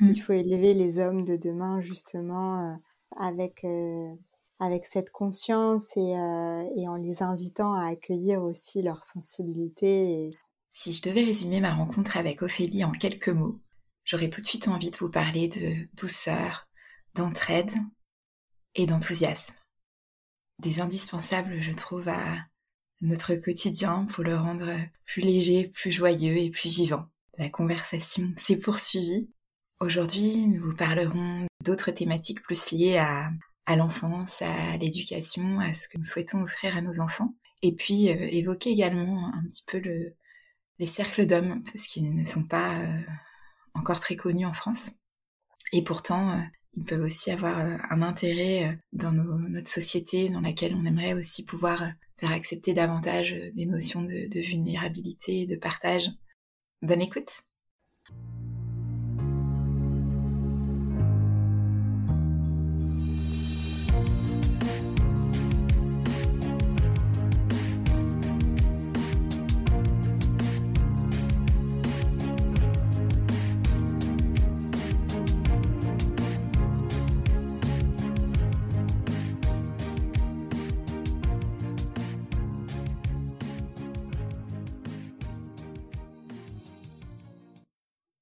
Mm. Il faut élever les hommes de demain justement avec avec cette conscience et, et, en les invitant à accueillir aussi leur sensibilité. Si je devais résumer ma rencontre avec Ophélie en quelques mots, j'aurais tout de suite envie de vous parler de douceur, d'entraide et d'enthousiasme. Des indispensables, je trouve, à notre quotidien pour le rendre plus léger, plus joyeux et plus vivant. La conversation s'est poursuivie. Aujourd'hui, nous vous parlerons d'autres thématiques plus liées à, l'enfance, à l'éducation, à ce que nous souhaitons offrir à nos enfants. Et puis euh, évoquer également un petit peu le, les cercles d'hommes, parce qu'ils ne sont pas euh, encore très connus en France. Et pourtant, euh, ils peuvent aussi avoir un intérêt dans notre société dans laquelle on aimerait aussi pouvoir faire accepter davantage des notions de vulnérabilité, de partage. Bonne écoute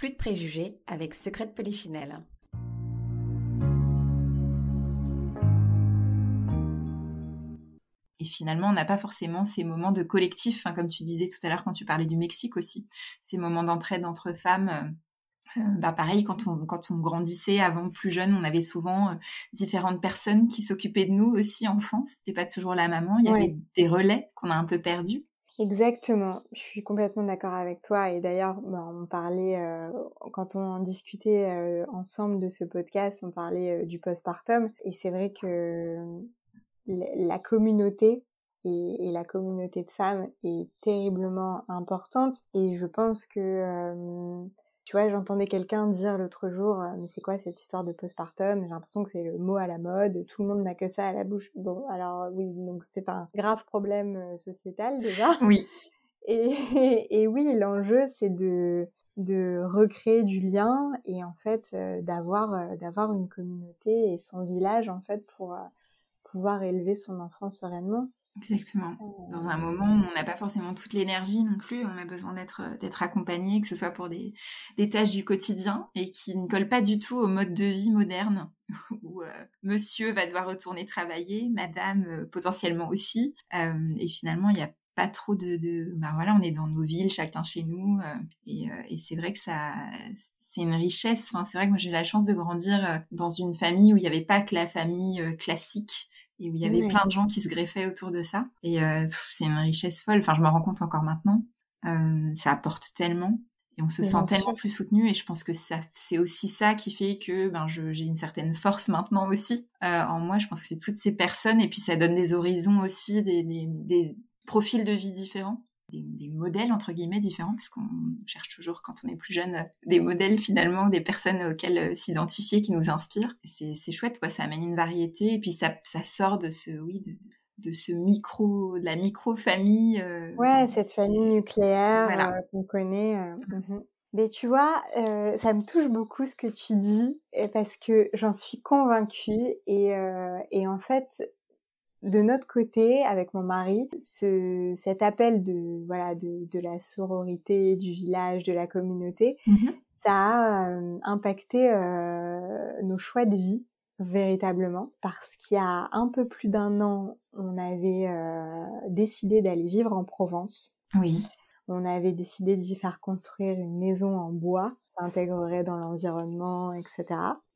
Plus de préjugés avec Secret de Polichinelle. Et finalement, on n'a pas forcément ces moments de collectif, hein, comme tu disais tout à l'heure quand tu parlais du Mexique aussi, ces moments d'entraide entre femmes. Euh, bah pareil, quand on, quand on grandissait avant plus jeune, on avait souvent euh, différentes personnes qui s'occupaient de nous aussi enfants. C'était pas toujours la maman. Il y avait des relais qu'on a un peu perdus. Exactement, je suis complètement d'accord avec toi. Et d'ailleurs, bah, on parlait, euh, quand on discutait euh, ensemble de ce podcast, on parlait euh, du postpartum. Et c'est vrai que la communauté et, et, la communauté de femmes est terriblement importante. Et je pense que tu vois, j'entendais quelqu'un dire l'autre jour, euh, mais c'est quoi cette histoire de postpartum? J'ai l'impression que c'est le mot à la mode, tout le monde n'a que ça à la bouche. Bon, alors oui, donc c'est un grave problème euh, sociétal déjà. Oui. Et, et, oui, l'enjeu c'est de de recréer du lien et en fait euh, d'avoir d'avoir une communauté et son village en fait pour pouvoir élever son enfant sereinement. Exactement. Dans un moment où on n'a pas forcément toute l'énergie non plus, on a besoin d'être d'être accompagné, que ce soit pour des, des tâches du quotidien et qui ne collent pas du tout au mode de vie moderne où euh, monsieur va devoir retourner travailler, madame euh, potentiellement aussi. Euh, et finalement, il n'y a pas trop de, de, bah voilà on est dans nos villes chacun chez nous et, et c'est vrai que ça c'est une richesse enfin c'est vrai que moi j'ai la chance de grandir dans une famille où il n'y avait pas que la famille classique et où il y avait plein de gens qui se greffaient autour de ça. Et euh, c'est une richesse folle. Enfin, je me rends compte encore maintenant. Euh, ça apporte tellement et on se sent tellement plus soutenu. Et je pense que ça, c'est aussi ça qui fait que ben, j'ai une certaine force maintenant aussi euh, en moi. Je pense que c'est toutes ces personnes et puis ça donne des horizons aussi, des, des, des profils de vie différents des, modèles entre guillemets différents puisqu'on cherche toujours quand on est plus jeune des modèles finalement des personnes auxquelles euh, s'identifier qui nous inspirent. C'est chouette quoi. Ça amène une variété et puis ça, ça sort de ce oui de, de ce micro de la micro famille euh, ouais cette famille nucléaire euh, qu'on connaît mhm. Mais tu vois, ça me touche beaucoup ce que tu dis parce que j'en suis convaincue et, et en fait, de notre côté, avec mon mari, ce, cet appel de voilà de, de la sororité, du village, de la communauté, mhm. ça a euh, impacté euh, nos choix de vie véritablement parce qu'il y a un peu plus d'un an, on avait euh, décidé d'aller vivre en Provence. Oui. On avait décidé d'y faire construire une maison en bois, ça intégrerait dans l'environnement, etc.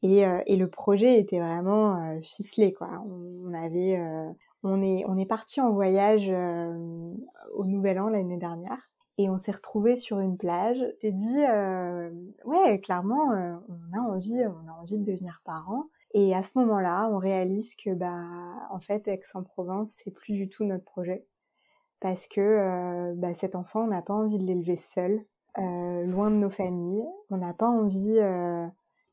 Et, euh, et, le projet était vraiment euh, ficelé, quoi. On, avait, euh, on est, on est parti en voyage au Nouvel An l'année dernière. et on s'est retrouvés sur une plage. T'es dit, euh, ouais, clairement, euh, on a envie, on a envie de devenir parents. Et à ce moment-là, on réalise que, bah, en fait, Aix-en-Provence, c'est plus du tout notre projet. Parce que euh, bah, cet enfant, on n'a pas envie de l'élever seul, loin de nos familles. On n'a pas envie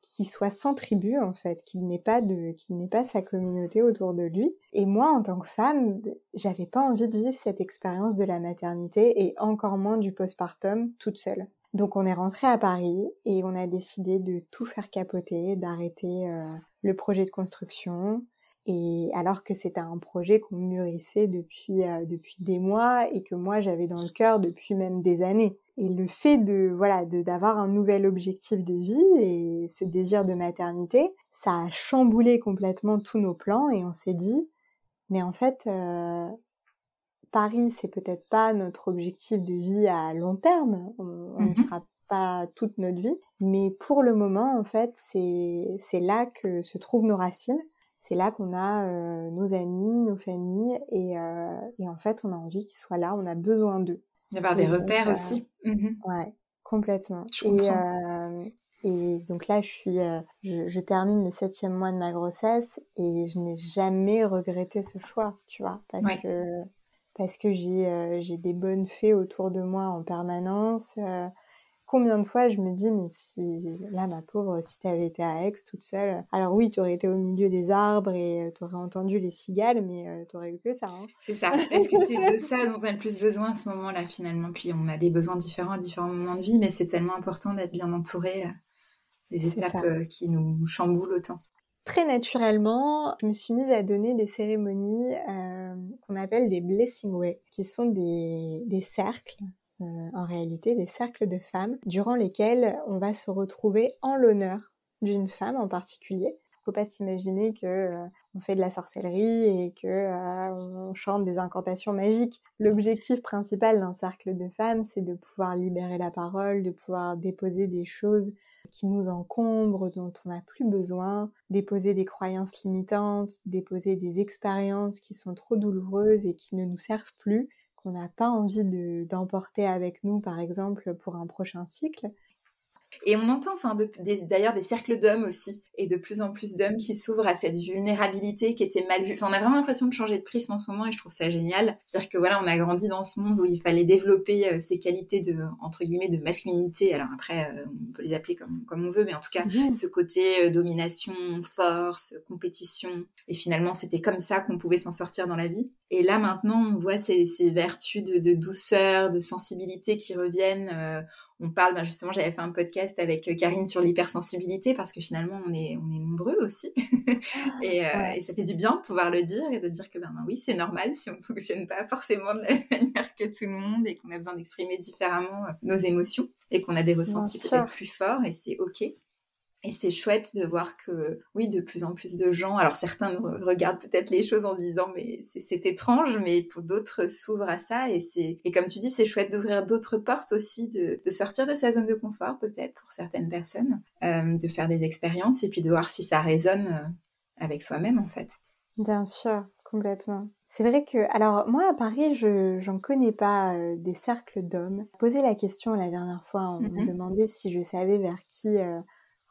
qu'il soit sans tribu en fait, qu'il n'ait pas sa communauté autour de lui. Et moi, en tant que femme, j'avais pas envie de vivre cette expérience de la maternité et encore moins du postpartum toute seule. Donc on est rentré à Paris et on a décidé de tout faire capoter, d'arrêter euh, le projet de construction. Et alors que c'était un projet qu'on mûrissait depuis euh, depuis des mois et que moi j'avais dans le cœur depuis même des années. Et le fait de voilà de d'avoir un nouvel objectif de vie et ce désir de maternité, ça a chamboulé complètement tous nos plans et on s'est dit mais en fait euh, Paris c'est peut-être pas notre objectif de vie à long terme, on ne mmh fera pas toute notre vie, mais pour le moment en fait c'est c'est là que se trouvent nos racines. C'est là qu'on a euh, nos amis, nos familles, et, euh, et en fait, on a envie qu'ils soient là, on a besoin d'eux. D'avoir des repères euh, aussi. Mmh ouais, complètement. Je et, et donc là, je suis, je, je, termine le septième mois de ma grossesse et je n'ai jamais regretté ce choix, tu vois, parce ouais. que parce que j'ai j'ai des bonnes fées autour de moi en permanence combien de fois je me dis, mais si, là, ma pauvre, si tu avais été à Aix toute seule, alors oui, tu aurais été au milieu des arbres et tu aurais entendu les cigales, mais tu aurais eu que ça. Hein. C'est ça. Est-ce que c'est de ça dont on a le plus besoin à ce moment-là, finalement? Puis on a des besoins différents à différents moments de vie, mais c'est tellement important d'être bien entouré des étapes qui nous chamboulent autant. Très naturellement, je me suis mise à donner des cérémonies euh, qu'on appelle des blessing way, qui sont des, des cercles euh, en réalité des cercles de femmes durant lesquels on va se retrouver en l'honneur d'une femme en particulier. Faut pas s'imaginer que euh, on fait de la sorcellerie et que euh, on chante des incantations magiques. L'objectif principal d'un cercle de femmes, c'est de pouvoir libérer la parole, de pouvoir déposer des choses qui nous encombrent, dont on n'a plus besoin, déposer des croyances limitantes, déposer des expériences qui sont trop douloureuses et qui ne nous servent plus qu'on n'a pas envie d'emporter avec nous, par exemple, pour un prochain cycle. Et on entend, enfin, d'ailleurs, des cercles d'hommes aussi, et de plus en plus d'hommes qui s'ouvrent à cette vulnérabilité qui était mal vue. Enfin, on a vraiment l'impression de changer de prisme en ce moment, et je trouve ça génial. C'est-à-dire que voilà, on a grandi dans ce monde où il fallait développer euh, ces qualités de, entre guillemets, de masculinité. Alors après, euh, on peut les appeler comme, comme on veut, mais en tout cas, mmh. ce côté euh, domination, force, compétition. Et finalement, c'était comme ça qu'on pouvait s'en sortir dans la vie. Et là, maintenant, on voit ces, ces vertus de, de, douceur, de sensibilité qui reviennent. Euh, on parle, ben justement, j'avais fait un podcast avec euh, Karine sur l'hypersensibilité parce que finalement, on est, on est nombreux aussi. et, euh, et, ça fait du bien de pouvoir le dire et de dire que, ben, ben oui, c'est normal si on ne fonctionne pas forcément de la même manière que tout le monde et qu'on a besoin d'exprimer différemment nos émotions et qu'on a des ressentis peut-être plus forts et c'est OK. Et c'est chouette de voir que, oui, de plus en plus de gens, alors certains regardent peut-être les choses en disant, mais c'est étrange, mais pour d'autres s'ouvrent à ça. Et c'est, et comme tu dis, c'est chouette d'ouvrir d'autres portes aussi, de, de, sortir de sa zone de confort, peut-être, pour certaines personnes, euh, de faire des expériences et puis de voir si ça résonne euh, avec soi-même, en fait. Bien sûr, complètement. C'est vrai que, alors moi à Paris, je j'en connais pas euh, des cercles d'hommes. Poser la question la dernière fois, on mm -hmm. me demandait si je savais vers qui euh,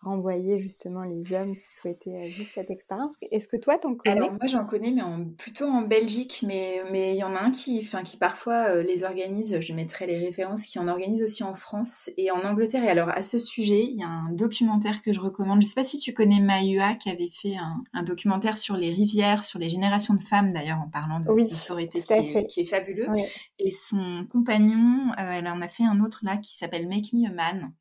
renvoyer justement les hommes qui souhaitaient vivre cette expérience. Est-ce que toi t'en connais? Alors moi j'en connais, mais en, plutôt en Belgique, mais mais il y en a un qui, enfin qui parfois euh, les organise. Je mettrai les références qui en organise aussi en France et en Angleterre. Et alors à ce sujet, il y a un documentaire que je recommande. Je sais pas si tu connais Mahua qui avait fait un, un documentaire sur les rivières, sur les générations de femmes d'ailleurs en parlant de, oui, de sororité qui est, qui est, fabuleux. Oui. Et son compagnon, euh, elle en a fait un autre là qui s'appelle Make Me a Man.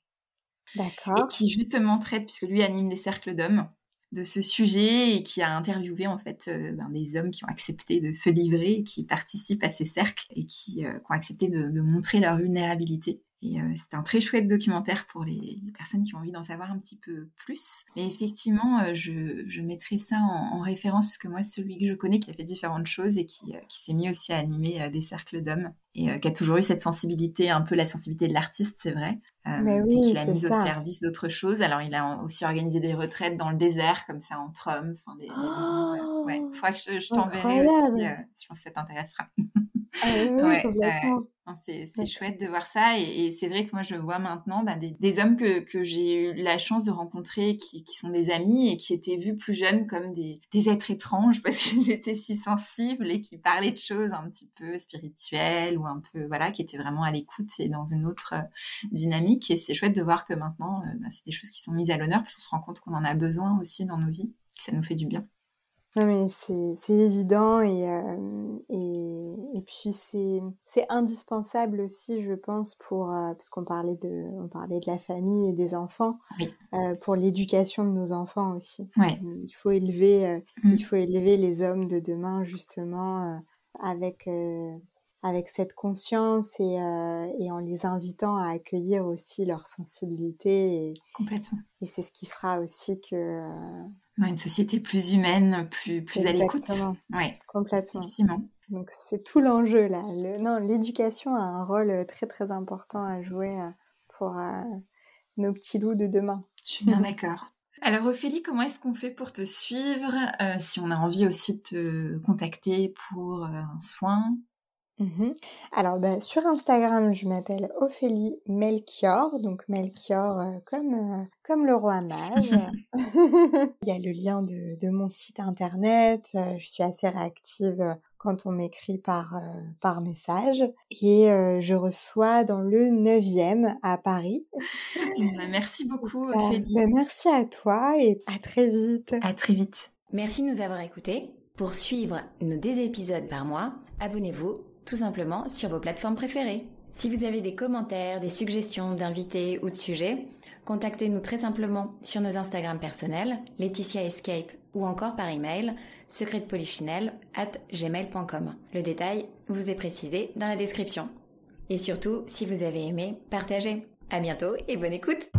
D'accord. Et qui justement traite, puisque lui anime des cercles d'hommes, de ce sujet et qui a interviewé en fait euh, ben, des hommes qui ont accepté de se livrer, qui participent à ces cercles et qui, euh, qui ont accepté de, de, montrer leur vulnérabilité. Et euh, c'est un très chouette documentaire pour les, les personnes qui ont envie d'en savoir un petit peu plus. Mais effectivement, euh, je, je, mettrai ça en, en, référence, parce que moi, celui que je connais qui a fait différentes choses et qui, euh, qui s'est mis aussi à animer des cercles d'hommes et qui a toujours eu cette sensibilité, un peu la sensibilité de l'artiste, c'est vrai. Mais oui, et qu'il a mise au service d'autres choses. Alors, il a aussi organisé des retraites dans le désert, comme ça, entre hommes. Enfin, des, oh, ouais, faudra que je, je t'enverrai aussi. je pense que ça t'intéressera. Ah oui, complètement. C'est chouette de voir ça et, c'est vrai que moi je vois maintenant bah, des, hommes que, que j'ai eu la chance de rencontrer qui, qui, sont des amis et qui étaient vus plus jeunes comme des, des êtres étranges parce qu'ils étaient si sensibles et qui parlaient de choses un petit peu spirituelles ou un peu voilà qui étaient vraiment à l'écoute et dans une autre euh, dynamique et c'est chouette de voir que maintenant euh, bah, c'est des choses qui sont mises à l'honneur parce qu'on se rend compte qu'on en a besoin aussi dans nos vies que ça nous fait du bien. Non mais c'est évident et, euh, et, et, puis c'est indispensable aussi je pense pour euh, parce qu'on parlait de on parlait de la famille et des enfants euh, pour l'éducation de nos enfants aussi. Il faut élever mmh. il faut élever les hommes de demain justement avec avec cette conscience et, et en les invitant à accueillir aussi leur sensibilité et, complètement. Et c'est ce qui fera aussi que une société plus humaine, plus, plus à l'écoute. Oui, complètement. Donc c'est tout l'enjeu là. non, l'éducation a un rôle euh, très très important à jouer euh, pour euh, nos petits loups de demain. Je suis bien d'accord. Alors Ophélie, comment est-ce qu'on fait pour te suivre Si on a envie aussi de te contacter pour un soin? Mmh Alors, bah, sur Instagram, je m'appelle Ophélie Melchior, donc Melchior euh, comme, euh, comme le roi mage. Il y a le lien de, de mon site internet. Euh, je suis assez réactive quand on m'écrit par, par message. Et je reçois dans le 9e à Paris. Bah, merci beaucoup, Ophélie. Bah, merci à toi et à très vite. À très vite. Merci de nous avoir écoutés. Pour suivre nos deux épisodes par mois, abonnez-vous tout simplement sur vos plateformes préférées. Si vous avez des commentaires, des suggestions d'invités ou de sujets, contactez-nous très simplement sur nos Instagram personnels, Laetitia Escape ou encore par email secretpolichinelle at gmail.com. Le détail vous est précisé dans la description. Et surtout, si vous avez aimé, partagez. À bientôt et bonne écoute!